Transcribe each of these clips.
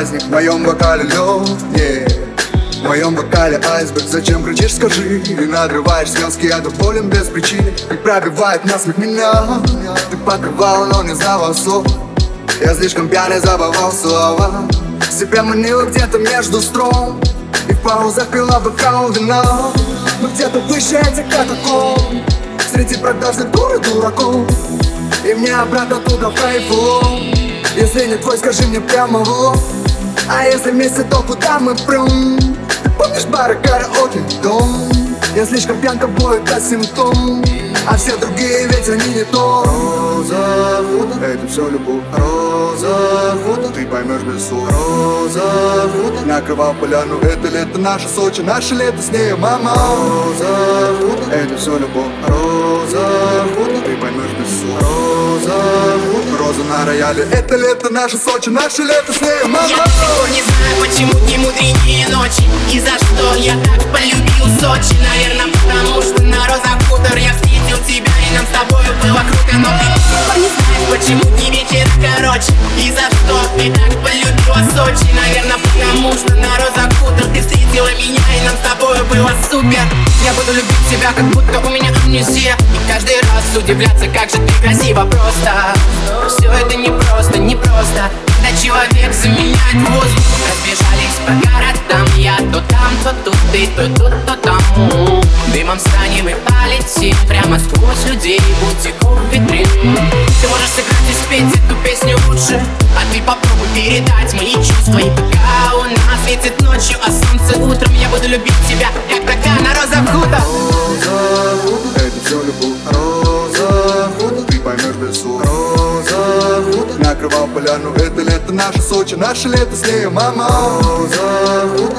В моем бокале лед, yeah. В моем бокале айсберг, зачем кричишь, скажи? И надрываешь слезки, я доволен без причины И пробивает насмех меня. Ты покрывал, но не знала слов. Я слишком пьяный забывал слова. Себя манила где-то между стром. И в паузах пила бокал вина. Но где-то выше этих катакомб Среди продажных дур и дураков. И мне обратно туда в Если не твой, скажи мне прямо в лоб А если вместе, то куда мы прям? Помнишь бары, караоке, дом? Я слишком пьян, тобой это симптом. А все другие ведь они не то. Роза фото, это все любовь. Роза фото, ты поймешь без слов. Роза фото, накрывал поляну Это лето наше Сочи, наше лето с ней, мама. Роза фото, это все любовь. Роза рояле. Это лето наше Сочи, наше лето с ней, мама. Я не знаю, почему не мудренее ночи. И за что я так полюбил Сочи? Наверное, потому что на розах Я встретил тебя и нам с тобою было круто. Но ты не знаешь, почему не вечер короче. И за что ты так полюбила Сочи? Наверное, потому что на розах Я буду любить тебя, как будто у меня амнезия. И каждый раз удивляться, как же ты красиво просто. Все это не просто, не просто. Когда человек заменяет воздух Разбежались по городам. Я то там, то тут, ты то тут, то там Дымом станем и полетим Прямо сквозь людей. Бутиков витрин Ты можешь сыграть и спеть эту песню лучше. А ты попробуй передать мои чувства. И пока у нас светит ночью, а солнце утром Я буду любить тебя, роза фото, это все любовь Роза ты поймешь без слов Роза фото, накрывал поляну Это лето наше Сочи, наше лето с ней, мама. Роза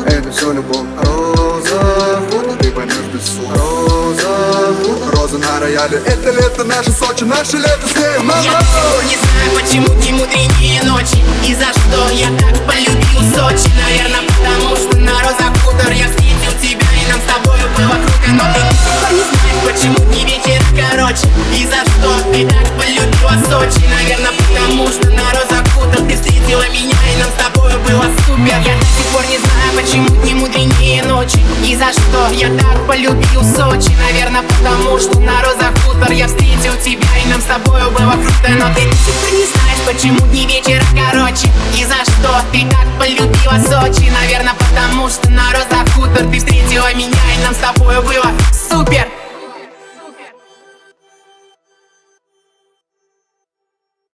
это все любовь. Роза ты поймешь без слов. Роза фото, роза на рояле Это лето наше Сочи, наше лето с ней, мама. Я не знаю, почему не мудренее ночи. И за что я так полюбил Сочи ты так полюбила Сочи Наверное, потому что на розах хутор Ты встретила меня и нам с тобою было супер. Я до сих пор не знаю, почему не мудренее ночи И за что я так полюбил Сочи. Наверное, потому что на розах хутор Я встретил тебя и нам с тобою было круто. Но ты до сих пор не знаешь, почему не вечер короче И за что ты так полюбила Сочи. Наверное, потому что на розах хутор Ты встретила меня и нам с тобою было